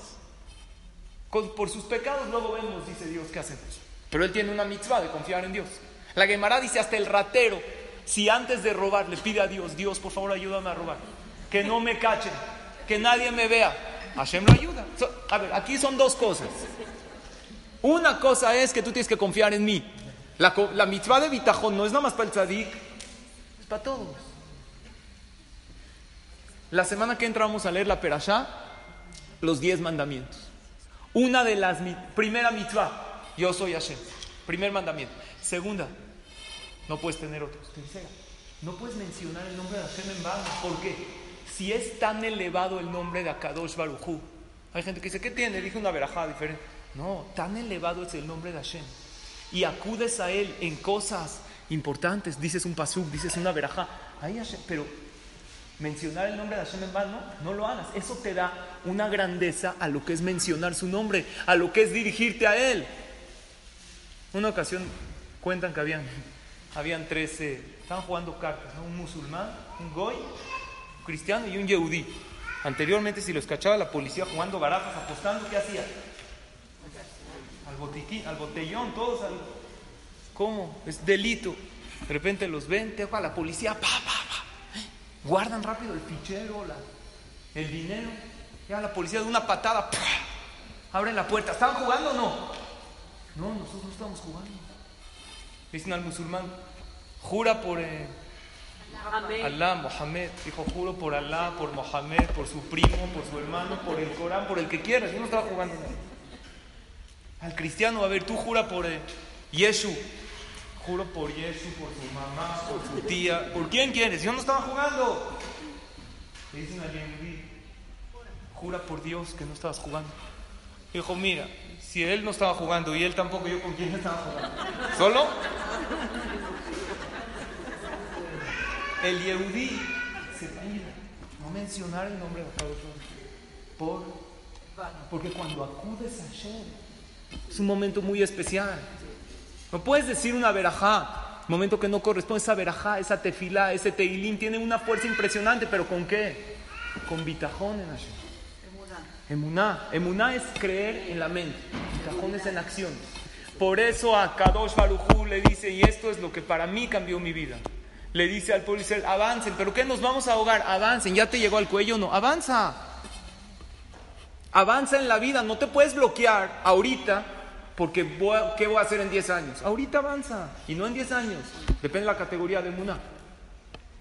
por sus pecados luego vemos, dice Dios, ¿qué hacemos? Pero él tiene una mitzvah de confiar en Dios. La Gemara dice hasta el ratero, si antes de robar le pide a Dios, Dios, por favor ayúdame a robar, que no me cachen, que nadie me vea, Hashem lo ayuda. a ver, aquí son dos cosas. Una cosa es que tú tienes que confiar en mí. La, la mitzvah de bitajón no es nada más para el tzadik, para todos. La semana que entramos a leer la Perashá, los diez mandamientos. Una de las, primera mitzvah, yo soy Hashem. Primer mandamiento. Segunda, no puedes tener otros. No puedes mencionar el nombre de Hashem en vano. ¿Por qué? Si es tan elevado el nombre de Akadosh Baruchu, hay gente que dice, ¿qué tiene? Dije una verajá diferente. No, tan elevado es el nombre de Hashem. Y acudes a él en cosas importantes, dices un pasuk, dices una veraja, ahí pero mencionar el nombre de Hashem en vano, no lo hagas. Eso te da una grandeza a lo que es mencionar su nombre, a lo que es dirigirte a Él. Una ocasión cuentan que habían, habían tres, estaban jugando cartas, un musulmán, un goy, un cristiano y un yehudí. Anteriormente, si los cachaba la policía jugando barajas, apostando, ¿qué hacía? Al botiquín, al botellón, todos al... ¿Cómo? Es delito. De repente los ven, te a la policía, pa, pa, pa. Guardan rápido el fichero, el dinero. Ya la policía de una patada, abren la puerta. ¿Estaban jugando o no? No, nosotros no estamos jugando. Dicen al musulmán, jura por eh, Alá, Mohamed. Dijo, juro por Alá, por Mohamed, por su primo, por su hermano, por el Corán, por el que quieras. Yo no estaba jugando Al cristiano, a ver, tú jura por eh, Yeshu. Juro por Yeshu, por su mamá, por su tía. ¿Por quién quieres? Yo no estaba jugando. Le dicen a Yehudi, jura por Dios que no estabas jugando. Dijo, mira, si él no estaba jugando y él tampoco, yo con quién estaba jugando. ¿Solo? El Yehudí se ir no mencionar el nombre de. Por, porque cuando acudes a Hashem, es un momento muy especial. No puedes decir una verajá, momento que no corresponde, esa verajá, esa tefilá, ese teilín, tiene una fuerza impresionante, pero ¿con qué? Con bitajón en Hashem. Emuná. Emuná es creer en la mente. Bitajón es en acción. Por eso a Kadosh Barujú le dice, y esto es lo que para mí cambió mi vida. Le dice al pueblo avancen, pero ¿qué nos vamos a ahogar? Avancen, ya te llegó al cuello, no, avanza. Avanza en la vida, no te puedes bloquear ahorita porque ¿qué voy a hacer en 10 años? Ahorita avanza y no en 10 años. Depende de la categoría de Muna.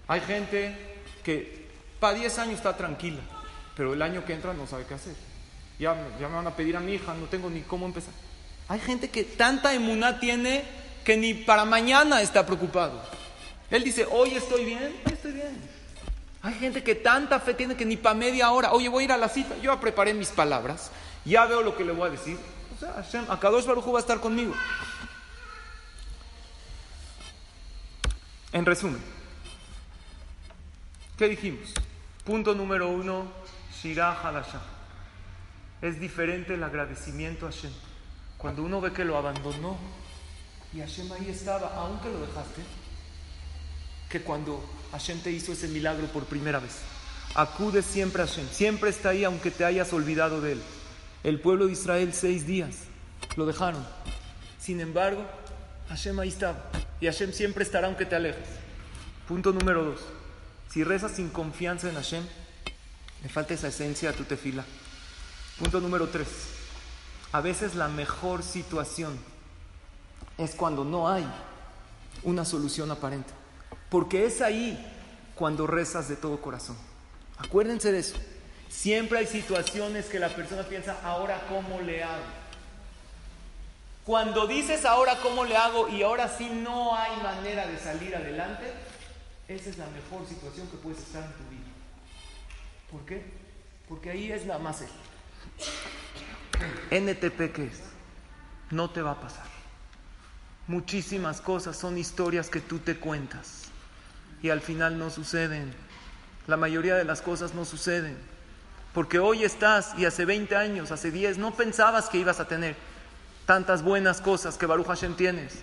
Hay gente que para 10 años está tranquila, pero el año que entra no sabe qué hacer. Ya, ya me van a pedir a mi hija, no tengo ni cómo empezar. Hay gente que tanta emuná tiene que ni para mañana está preocupado. Él dice, hoy estoy bien, hoy estoy bien. Hay gente que tanta fe tiene que ni para media hora, oye, voy a ir a la cita, yo ya preparé mis palabras, ya veo lo que le voy a decir. O sea, Hashem, Akadosh Baruj va a estar conmigo. En resumen, ¿qué dijimos? Punto número uno, Shirah Halasha. Es diferente el agradecimiento a Hashem. Cuando uno ve que lo abandonó y Hashem ahí estaba, aunque lo dejaste, que cuando Hashem te hizo ese milagro por primera vez. Acude siempre a Hashem, siempre está ahí aunque te hayas olvidado de él. El pueblo de Israel seis días lo dejaron. Sin embargo, Hashem ahí estaba. Y Hashem siempre estará aunque te alejes. Punto número dos. Si rezas sin confianza en Hashem, le falta esa esencia a tu tefila. Punto número tres. A veces la mejor situación es cuando no hay una solución aparente. Porque es ahí cuando rezas de todo corazón. Acuérdense de eso. Siempre hay situaciones que la persona piensa, ahora cómo le hago. Cuando dices ahora cómo le hago y ahora sí no hay manera de salir adelante, esa es la mejor situación que puedes estar en tu vida. ¿Por qué? Porque ahí es la más NTP que es, no te va a pasar. Muchísimas cosas son historias que tú te cuentas y al final no suceden. La mayoría de las cosas no suceden. Porque hoy estás y hace 20 años, hace 10, no pensabas que ibas a tener tantas buenas cosas que Baruch Hashem tienes.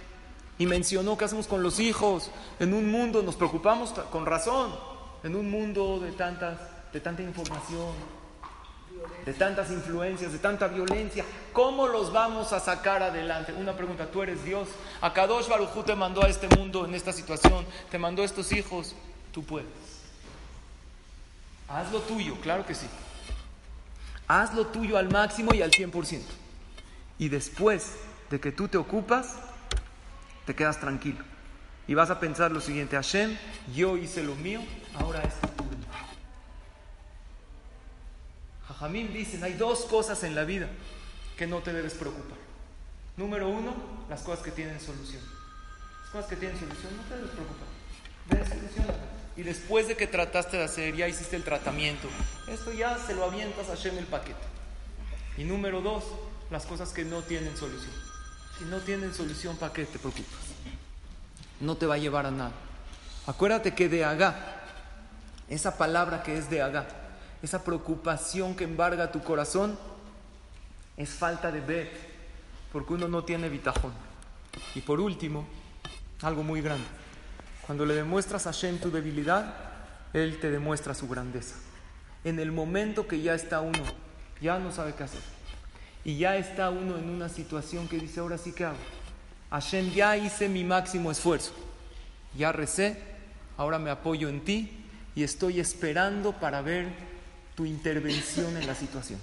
Y mencionó qué hacemos con los hijos. En un mundo, nos preocupamos con razón, en un mundo de, tantas, de tanta información, de tantas influencias, de tanta violencia. ¿Cómo los vamos a sacar adelante? Una pregunta, tú eres Dios. A Kadosh Barujú te mandó a este mundo en esta situación, te mandó a estos hijos, tú puedes. Haz lo tuyo, claro que sí. Haz lo tuyo al máximo y al 100%. Y después de que tú te ocupas, te quedas tranquilo. Y vas a pensar lo siguiente, Hashem, yo hice lo mío, ahora es tu Jajamín dicen, hay dos cosas en la vida que no te debes preocupar. Número uno, las cosas que tienen solución. Las cosas que tienen solución no te debes preocupar. Debes. Y después de que trataste de hacer, ya hiciste el tratamiento, esto ya se lo avientas a Shem el paquete. Y número dos, las cosas que no tienen solución. Si no tienen solución, ¿para qué te preocupas? No te va a llevar a nada. Acuérdate que de Agá esa palabra que es de Aga, esa preocupación que embarga tu corazón, es falta de ver, porque uno no tiene bitajón. Y por último, algo muy grande. Cuando le demuestras a Hashem tu debilidad, Él te demuestra su grandeza. En el momento que ya está uno, ya no sabe qué hacer. Y ya está uno en una situación que dice, ahora sí que hago. Hashem, ya hice mi máximo esfuerzo. Ya recé, ahora me apoyo en ti y estoy esperando para ver tu intervención en la situación.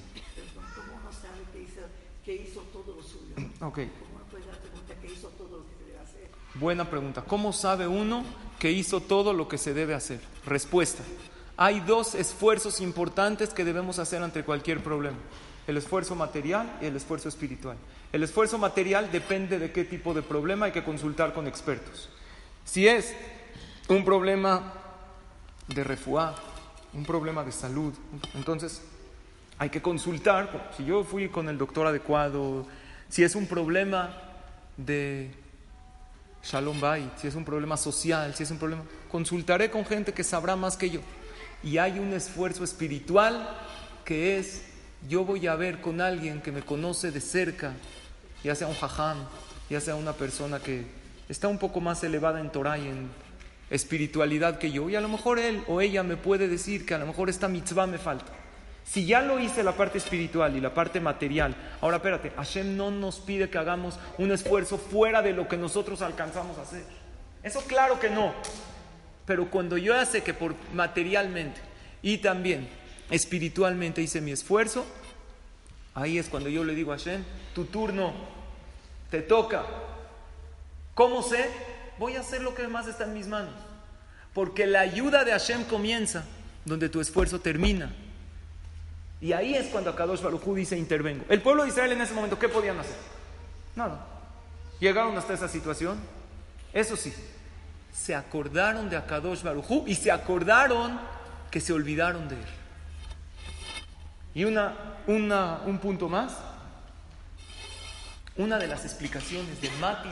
¿Cómo uno sabe que hizo, que hizo todo lo suyo? Ok. ¿Cómo uno puede darte cuenta que hizo todo lo que se debe hacer? Buena pregunta. ¿Cómo sabe uno que hizo todo lo que se debe hacer? Respuesta. Hay dos esfuerzos importantes que debemos hacer ante cualquier problema. El esfuerzo material y el esfuerzo espiritual. El esfuerzo material depende de qué tipo de problema hay que consultar con expertos. Si es un problema de refuá, un problema de salud, entonces hay que consultar. Si yo fui con el doctor adecuado, si es un problema de Shalom Bait, si es un problema social, si es un problema, consultaré con gente que sabrá más que yo. Y hay un esfuerzo espiritual que es, yo voy a ver con alguien que me conoce de cerca, ya sea un jajam, ya sea una persona que está un poco más elevada en Torah y en espiritualidad que yo, y a lo mejor él o ella me puede decir que a lo mejor esta mitzvah me falta. Si ya lo hice la parte espiritual y la parte material, ahora espérate, Hashem no nos pide que hagamos un esfuerzo fuera de lo que nosotros alcanzamos a hacer. Eso claro que no. Pero cuando yo ya que por materialmente y también espiritualmente hice mi esfuerzo, ahí es cuando yo le digo a Hashem, tu turno, te toca. ¿Cómo sé? Voy a hacer lo que más está en mis manos. Porque la ayuda de Hashem comienza donde tu esfuerzo termina. Y ahí es cuando Akadosh Baruj dice intervengo. El pueblo de Israel en ese momento, ¿qué podían hacer? Nada. Llegaron hasta esa situación. Eso sí, se acordaron de Akadosh Baruj y se acordaron que se olvidaron de él. Y una, una, un punto más. Una de las explicaciones de Mati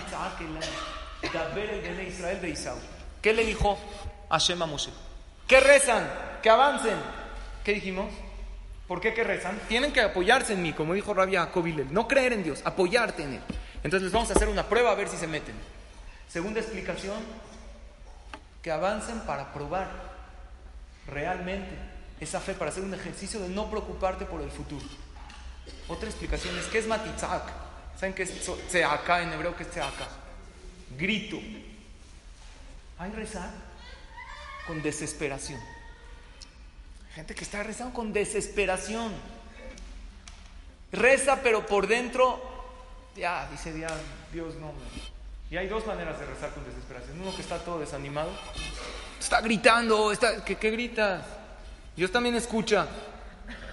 Daber el de Israel de Isaú. ¿Qué le dijo a Moshe? Que rezan, que avancen. ¿Qué dijimos? ¿Por qué que rezan? Tienen que apoyarse en mí, como dijo Rabia Jacobilel. No creer en Dios, apoyarte en Él. Entonces les vamos a hacer una prueba a ver si se meten. Segunda explicación, que avancen para probar realmente esa fe, para hacer un ejercicio de no preocuparte por el futuro. Otra explicación es, ¿qué es matitzak? ¿Saben qué es tzeaka en hebreo? ¿Qué es tzeaka? Grito. Hay rezar con desesperación. Gente que está rezando con desesperación. Reza, pero por dentro, ya, dice Dios, Dios no. Y hay dos maneras de rezar con desesperación. Uno que está todo desanimado, está gritando, está, ¿qué, qué gritas? Dios también escucha.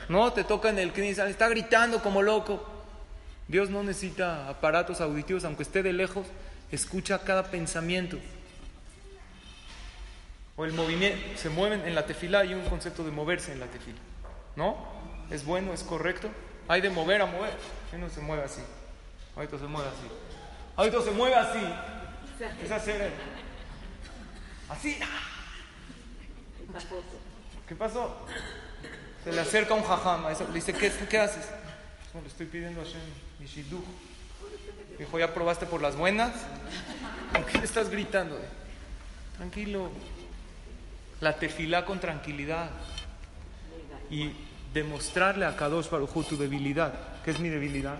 No, te toca en el que está gritando como loco. Dios no necesita aparatos auditivos, aunque esté de lejos, escucha cada pensamiento. O el movimiento, se mueven en la tefila, hay un concepto de moverse en la tefila. ¿No? ¿Es bueno, es correcto? Hay de mover a mover. no se mueve así. Ahorita se mueve así. Ahorita se mueve así. Es hacer. Así. ¿Qué pasó? Se le acerca un jajama. Le dice, ¿qué, qué haces? No, le estoy pidiendo a Shem Yishiduch. Dijo, ¿ya probaste por las buenas? ¿Por qué le estás gritando? Tranquilo. La tefilá con tranquilidad. Y demostrarle a Kadosh Baruj tu debilidad. ¿Qué es mi debilidad?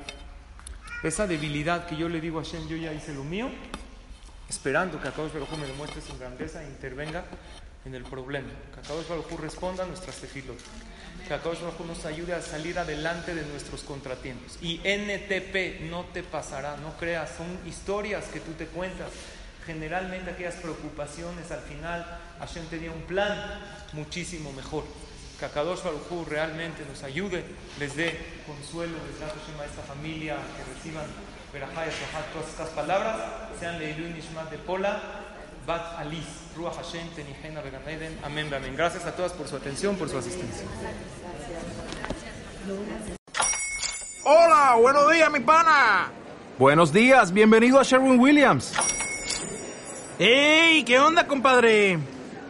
Esa debilidad que yo le digo a Shem, yo ya hice lo mío, esperando que Kadosh Baruj me demuestre su grandeza e intervenga en el problema. Que Kadosh Baruj responda a nuestras tefilot. Que Kadosh Baruj nos ayude a salir adelante de nuestros contratiempos. Y NTP no te pasará, no creas, son historias que tú te cuentas. Generalmente aquellas preocupaciones al final Hashem tenía un plan muchísimo mejor. Que Akadosh Baruj realmente nos ayude, les dé consuelo, les da a esta familia, que reciban Berajá y todas estas palabras, sean Leilun Nishmat de Pola, Bat Alis, Ruach Hashem, Tenijena, Beganeden, amén, amén. Gracias a todas por su atención, por su asistencia. Hola, buenos días, mi pana. Buenos días, bienvenido a Sherwin Williams. ¡Ey! ¿Qué onda, compadre?